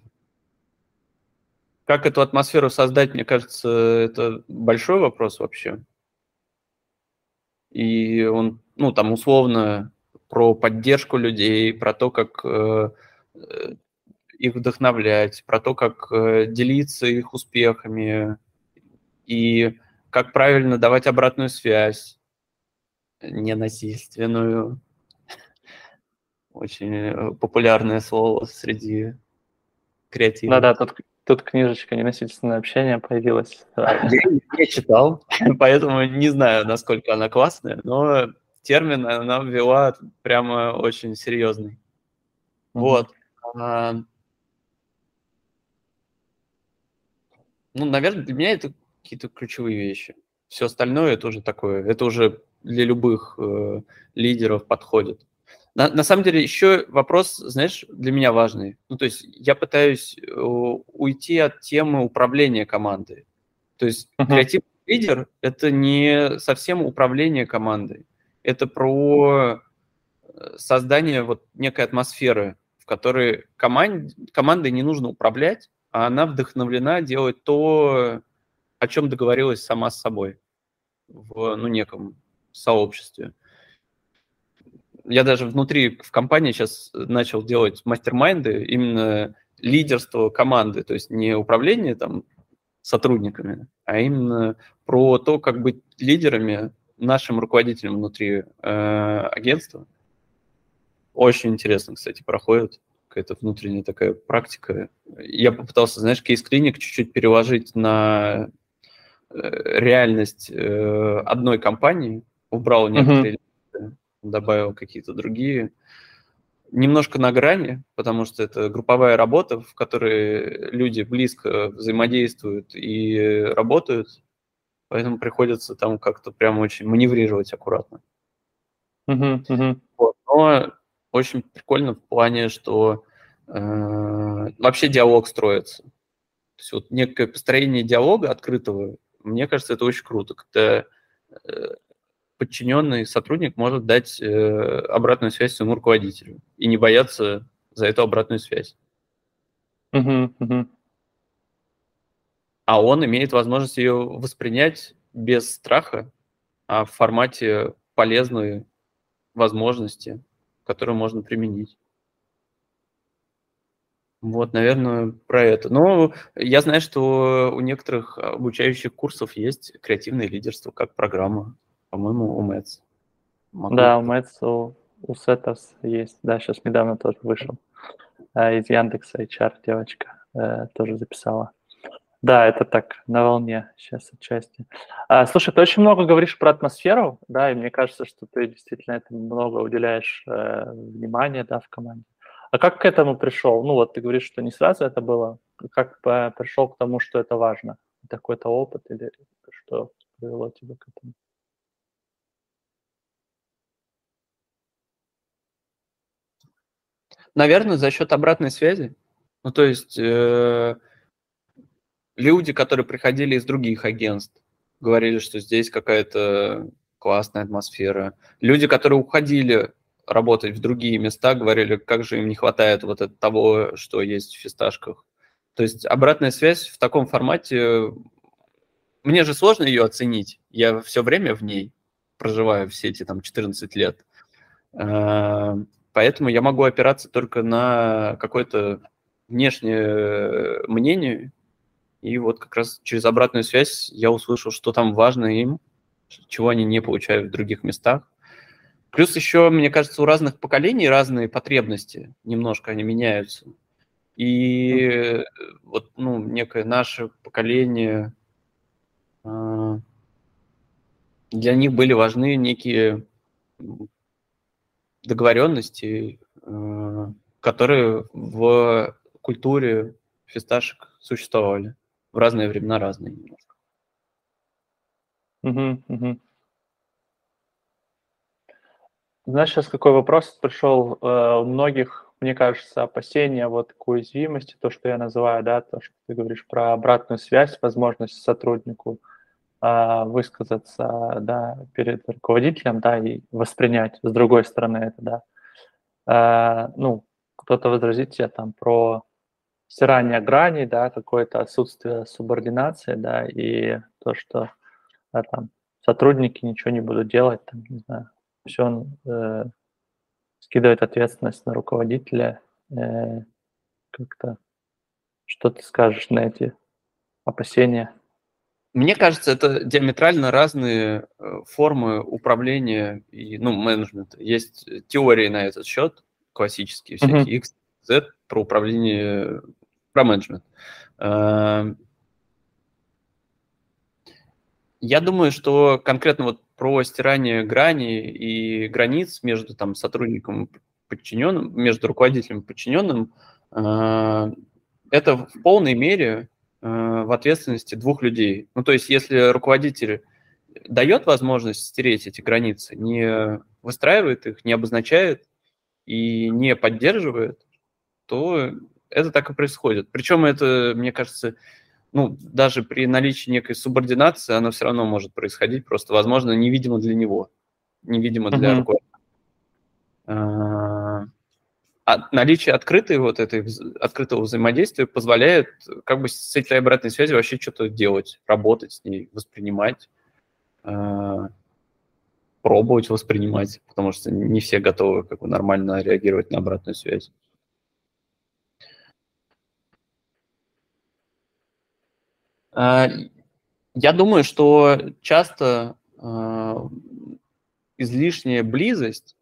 Как эту атмосферу создать, мне кажется, это большой вопрос вообще. И он, ну, там, условно, про поддержку людей, про то, как э, э их вдохновлять, про то, как э, делиться их успехами, и как правильно давать обратную связь, ненасильственную. Очень э, популярное слово среди креативных. Да-да, тут, тут книжечка «Ненасильственное общение» появилась. Я не читал, поэтому не знаю, насколько она классная, но термин она ввела прямо очень серьезный. Mm-hmm. Вот. А, ну, наверное, для меня это какие-то ключевые вещи. Все остальное это уже такое, это уже для любых э, лидеров подходит. На, на самом деле еще вопрос, знаешь, для меня важный. Ну, то есть я пытаюсь э, уйти от темы управления командой. То есть uh-huh. креативный лидер – это не совсем управление командой. Это про э, создание вот некой атмосферы, в которой команд, командой не нужно управлять, а она вдохновлена делать то, о чем договорилась сама с собой в ну, неком сообществе. Я даже внутри в компании сейчас начал делать мастер-майнды, именно лидерство команды, то есть не управление там сотрудниками, а именно про то, как быть лидерами нашим руководителям внутри э, агентства. Очень интересно, кстати, проходит какая-то внутренняя такая практика. Я попытался, знаешь, кейс-клиник чуть-чуть переложить на реальность э, одной компании, убрал некоторые, uh-huh. добавил какие-то другие. Немножко на грани, потому что это групповая работа, в которой люди близко взаимодействуют и работают, поэтому приходится там как-то прям очень маневрировать аккуратно. Uh-huh, uh-huh. Вот. Но очень прикольно в плане, что э, вообще диалог строится. То есть вот некое построение диалога открытого, мне кажется, это очень круто, когда э, подчиненный сотрудник может дать э, обратную связь своему руководителю и не бояться за эту обратную связь. Uh-huh, uh-huh. А он имеет возможность ее воспринять без страха, а в формате полезной возможности, которую можно применить. Вот, наверное, про это. Но я знаю, что у некоторых обучающих курсов есть креативное лидерство как программа. По-моему, у МЭЦ. Могу... Да, у МЭЦ, у, у Сетос есть. Да, сейчас недавно тоже вышел. А, из Яндекса HR девочка э, тоже записала. Да, это так, на волне сейчас отчасти. А, слушай, ты очень много говоришь про атмосферу, да, и мне кажется, что ты действительно этому много уделяешь э, внимания, да, в команде. А как к этому пришел? Ну вот ты говоришь, что не сразу это было. Как пришел к тому, что это важно? Это какой-то опыт или что привело тебя к этому? Наверное, за счет обратной связи. Ну, то есть э, люди, которые приходили из других агентств, говорили, что здесь какая-то классная атмосфера. Люди, которые уходили работать в другие места, говорили, как же им не хватает вот от того, что есть в фисташках. То есть обратная связь в таком формате, мне же сложно ее оценить. Я все время в ней проживаю, все эти там 14 лет. А, поэтому я могу опираться только на какое-то внешнее мнение. И вот как раз через обратную связь я услышал, что там важно им, чего они не получают в других местах. Плюс еще, мне кажется, у разных поколений разные потребности, немножко они меняются. И вот, ну, некое наше поколение, а, для них были важны некие договоренности, а, которые в культуре фисташек существовали в разные времена, разные немножко. Угу, угу. Знаешь, сейчас какой вопрос пришел? Э, у многих, мне кажется, опасения вот к уязвимости, то, что я называю, да, то, что ты говоришь про обратную связь, возможность сотруднику э, высказаться, да, перед руководителем, да, и воспринять с другой стороны это, да. Э, ну, кто-то возразит тебе там про стирание граней, да, какое-то отсутствие субординации, да, и то, что да, там сотрудники ничего не будут делать, там, не знаю, все он э, скидывает ответственность на руководителя. Э, как-то что ты скажешь на эти опасения? Мне кажется, это диаметрально разные э, формы управления и ну, менеджмента. Есть теории на этот счет, классические, всякие mm-hmm. X, Z, про управление, про менеджмент. Э, я думаю, что конкретно вот про стирание грани и границ между там сотрудником и подчиненным, между руководителем и подчиненным, э, это в полной мере э, в ответственности двух людей. Ну, то есть, если руководитель дает возможность стереть эти границы, не выстраивает их, не обозначает и не поддерживает, то это так и происходит. Причем это, мне кажется, ну, даже при наличии некой субординации, оно все равно может происходить, просто, возможно, невидимо для него, невидимо для uh-huh. руководителя. А, а наличие открытой вот этой открытого взаимодействия позволяет как бы с этой обратной связью вообще что-то делать, работать с ней, воспринимать, а, пробовать воспринимать, потому что не все готовы как бы нормально реагировать на обратную связь. Я думаю, что часто а, излишняя близость,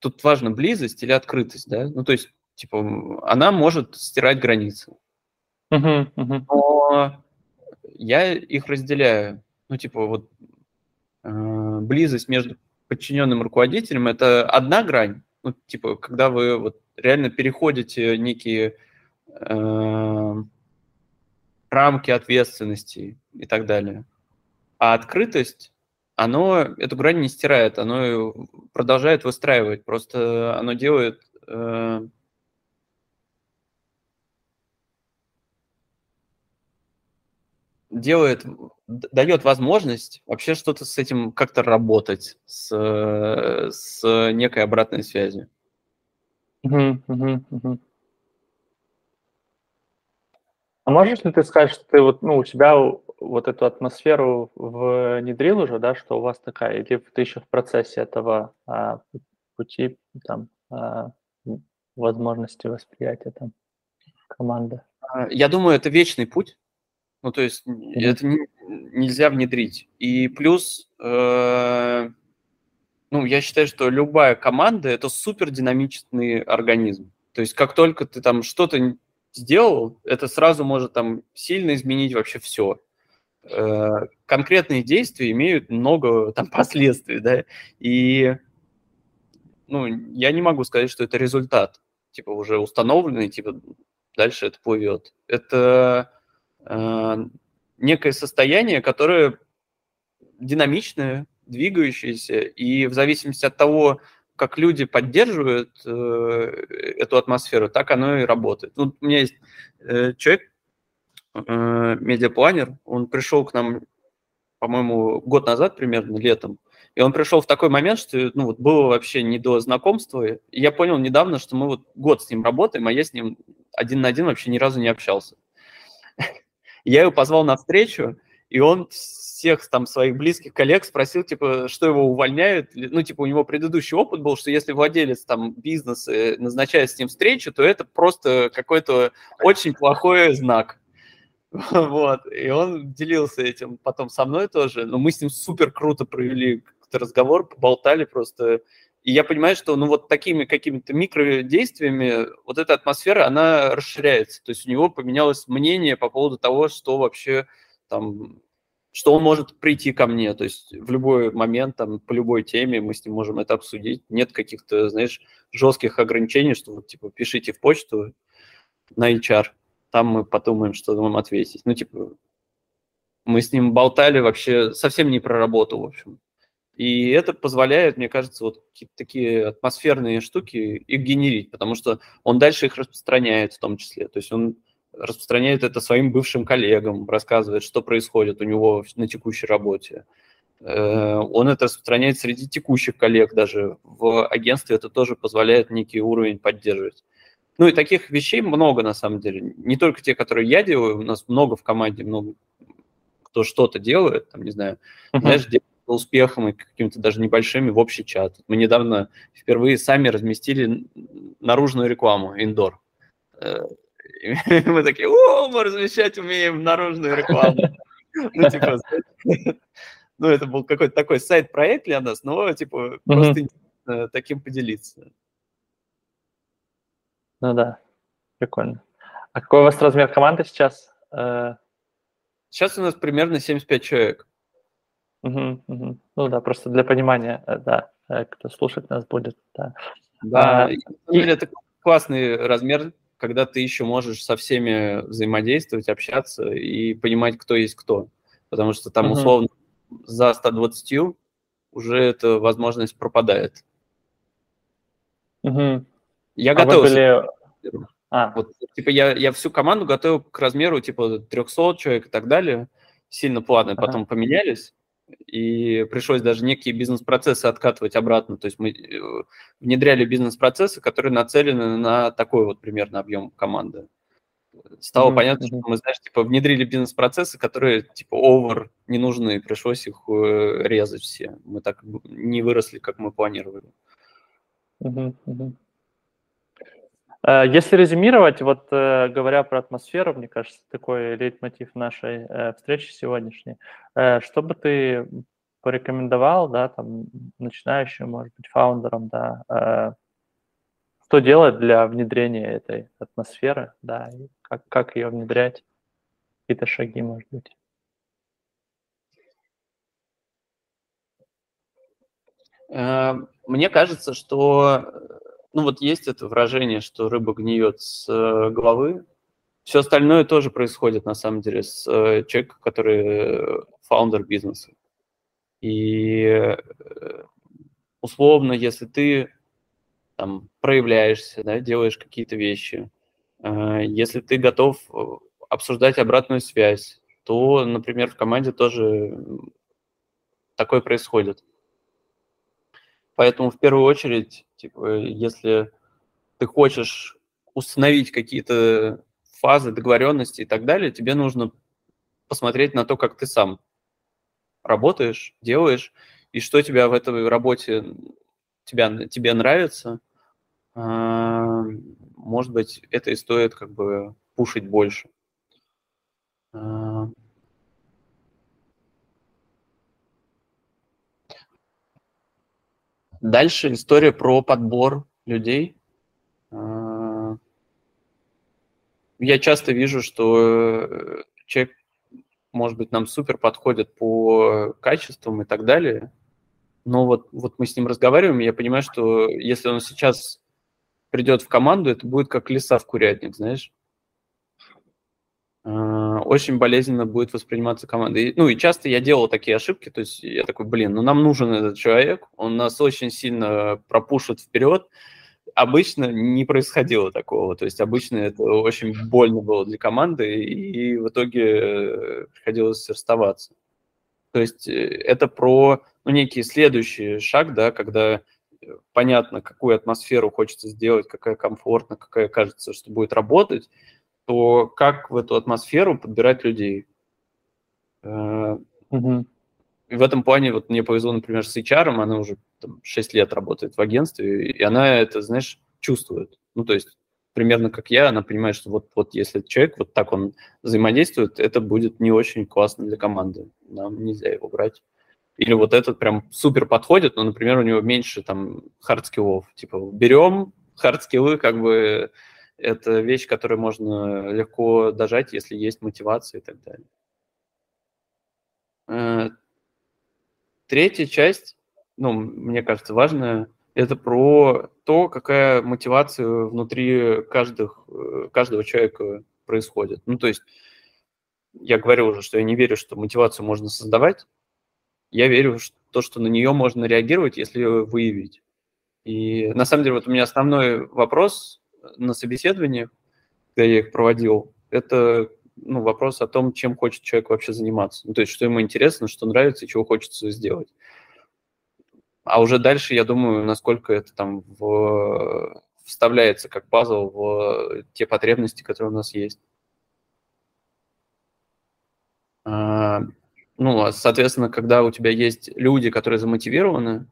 тут важно близость или открытость, да, ну то есть, типа, она может стирать границы. Uh-huh, uh-huh. Но я их разделяю. Ну, типа, вот э, близость между подчиненным руководителем это одна грань. Ну, типа, когда вы вот реально переходите некие э, рамки ответственности и так далее. А открытость, оно эту грань не стирает, оно продолжает выстраивать, просто оно делает э, делает, дает возможность вообще что-то с этим как-то работать, с, с некой обратной связью. Угу, угу, угу. А можешь ли ты сказать, что ты вот, ну, у себя вот эту атмосферу внедрил уже, да, что у вас такая, или ты еще в процессе этого а, пути, там, а, возможности восприятия там команды? А, я думаю, это вечный путь. Ну, то есть mm-hmm. это не, нельзя внедрить. И плюс, э, ну, я считаю, что любая команда – это супер динамичный организм. То есть как только ты там что-то сделал, это сразу может там сильно изменить вообще все. Э, конкретные действия имеют много там последствий, да, и ну, я не могу сказать, что это результат, типа, уже установленный, типа, дальше это плывет. Это э, некое состояние, которое динамичное, двигающееся, и в зависимости от того, как люди поддерживают э, эту атмосферу, так оно и работает. Ну, у меня есть э, человек, э, медиапланер, он пришел к нам, по-моему, год назад примерно, летом, и он пришел в такой момент, что ну, вот было вообще не до знакомства. И я понял недавно, что мы вот год с ним работаем, а я с ним один на один вообще ни разу не общался. Я его позвал на встречу, и он всех там своих близких коллег спросил, типа, что его увольняют. Ну, типа, у него предыдущий опыт был, что если владелец там бизнеса назначает с ним встречу, то это просто какой-то очень плохой знак. Вот. И он делился этим потом со мной тоже. Но мы с ним супер круто провели разговор, поболтали просто. И я понимаю, что ну вот такими какими-то микродействиями вот эта атмосфера, она расширяется. То есть у него поменялось мнение по поводу того, что вообще там что он может прийти ко мне, то есть в любой момент, там, по любой теме мы с ним можем это обсудить. Нет каких-то, знаешь, жестких ограничений, что вот, типа, пишите в почту на HR, там мы подумаем, что вам ответить. Ну, типа, мы с ним болтали вообще совсем не про работу, в общем. И это позволяет, мне кажется, вот такие атмосферные штуки их генерить, потому что он дальше их распространяет в том числе. То есть он распространяет это своим бывшим коллегам, рассказывает, что происходит у него на текущей работе. Э, он это распространяет среди текущих коллег даже. В агентстве это тоже позволяет некий уровень поддерживать. Ну и таких вещей много на самом деле. Не только те, которые я делаю, у нас много в команде, много кто что-то делает, там, не знаю, uh-huh. знаешь, успехом и какими-то даже небольшими в общий чат. Мы недавно впервые сами разместили наружную рекламу, индор. Э, мы такие, о, мы размещать умеем наружную рекламу. Ну, типа, ну, это был какой-то такой сайт-проект для нас, но, типа, просто таким поделиться. Ну да, прикольно. А какой у вас размер команды сейчас? Э, сейчас у нас примерно 75 человек. Угу, угу. Ну да, просто для понимания, э, да, кто слушать нас будет, да. Да, а, и... это классный размер когда ты еще можешь со всеми взаимодействовать, общаться и понимать, кто есть кто. Потому что там, условно, uh-huh. за 120 уже эта возможность пропадает. Uh-huh. Я а готов. Были... А. Вот, типа, я, я всю команду готовил к размеру, типа, 300 человек и так далее. Сильно планы uh-huh. потом поменялись и пришлось даже некие бизнес-процессы откатывать обратно. То есть мы э, внедряли бизнес-процессы, которые нацелены на такой вот примерно объем команды. Стало mm-hmm. понятно, что мы, знаешь, типа внедрили бизнес-процессы, которые типа over не нужны, пришлось их э, резать все. Мы так не выросли, как мы планировали. Mm-hmm. Если резюмировать, вот э, говоря про атмосферу, мне кажется, такой лейтмотив нашей э, встречи сегодняшней, что бы ты порекомендовал, да, там, начинающим, может быть, фаундерам, да, что делать для внедрения этой атмосферы, да, и как, как ее внедрять, какие-то шаги, может быть? Мне кажется, что ну вот есть это выражение, что рыба гниет с э, головы. Все остальное тоже происходит на самом деле с э, человеком, который фаундер бизнеса. И э, условно, если ты там проявляешься, да, делаешь какие-то вещи, если ты готов обсуждать обратную связь, то, например, в команде тоже такое происходит. Поэтому в первую очередь, типа, если ты хочешь установить какие-то фазы договоренности и так далее, тебе нужно посмотреть на то, как ты сам работаешь, делаешь, и что тебя в этой работе тебя, тебе нравится. А, может быть, это и стоит как бы пушить больше. Дальше история про подбор людей. А. Я часто вижу, что э, человек может быть, нам супер подходит по качествам и так далее. Но вот, вот мы с ним разговариваем, и я понимаю, что если он сейчас придет в команду, это будет как лиса в курятник, знаешь. А, очень болезненно будет восприниматься команда. И, ну и часто я делал такие ошибки, то есть я такой, блин, ну нам нужен этот человек, он нас очень сильно пропушит вперед, обычно не происходило такого. То есть обычно это очень больно было для команды, и в итоге э, приходилось расставаться. То есть э, это про ну, некий следующий шаг, да, когда э, понятно, какую атмосферу хочется сделать, какая комфортна, какая кажется, что будет работать, то как в эту атмосферу подбирать людей. Угу. И в этом плане вот мне повезло, например, с HR, она уже там, 6 лет работает в агентстве, и она это, знаешь, чувствует. Ну, то есть примерно как я, она понимает, что вот, вот если человек вот так он взаимодействует, это будет не очень классно для команды. Нам нельзя его брать. Или вот этот прям супер подходит, но, например, у него меньше там hard skill ов. Типа берем hard skill ы, как бы это вещь, которую можно легко дожать, если есть мотивация и так далее. Э, Третья часть, ну, мне кажется, важная, это про то, какая мотивация внутри каждых, э, каждого человека происходит. Ну, то есть я говорил уже, что я не верю, что мотивацию можно создавать. Я верю в то, что на нее можно реагировать, если ее выявить. И на самом деле вот у меня основной вопрос на собеседовании, когда я их проводил, это ну, вопрос о том, чем хочет человек вообще заниматься. Ну, то есть, что ему интересно, что нравится и чего хочется сделать. А уже дальше, я думаю, насколько это там в... вставляется как пазл в те потребности, которые у нас есть. А, ну, а, соответственно, когда у тебя есть люди, которые замотивированы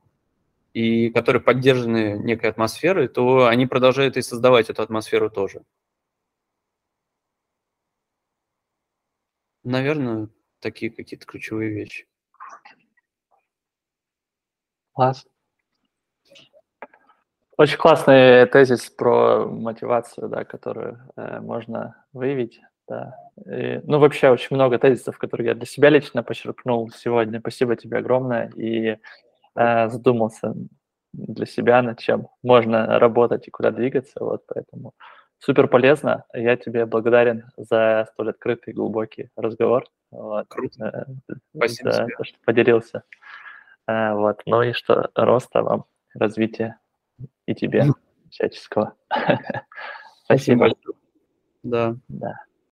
и которые поддержаны некой атмосферой, то они продолжают и создавать эту атмосферу тоже. Наверное, такие какие-то ключевые вещи. Класс. Очень классный тезис про мотивацию, да, которую э, можно выявить. Да. И, ну, вообще очень много тезисов, которые я для себя лично почерпнул сегодня. Спасибо тебе огромное. И э, задумался для себя, над чем можно работать и куда двигаться. Вот поэтому супер полезно. Я тебе благодарен за столь открытый глубокий разговор. Вот. Круто. Э, Спасибо за то, что поделился. Э, вот. Ну и что, роста вам, развития и тебе всяческого. Спасибо. Да. Да.